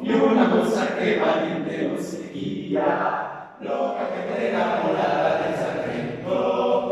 y una cosa que valiente no seguía, loca que te enamorara del sargento.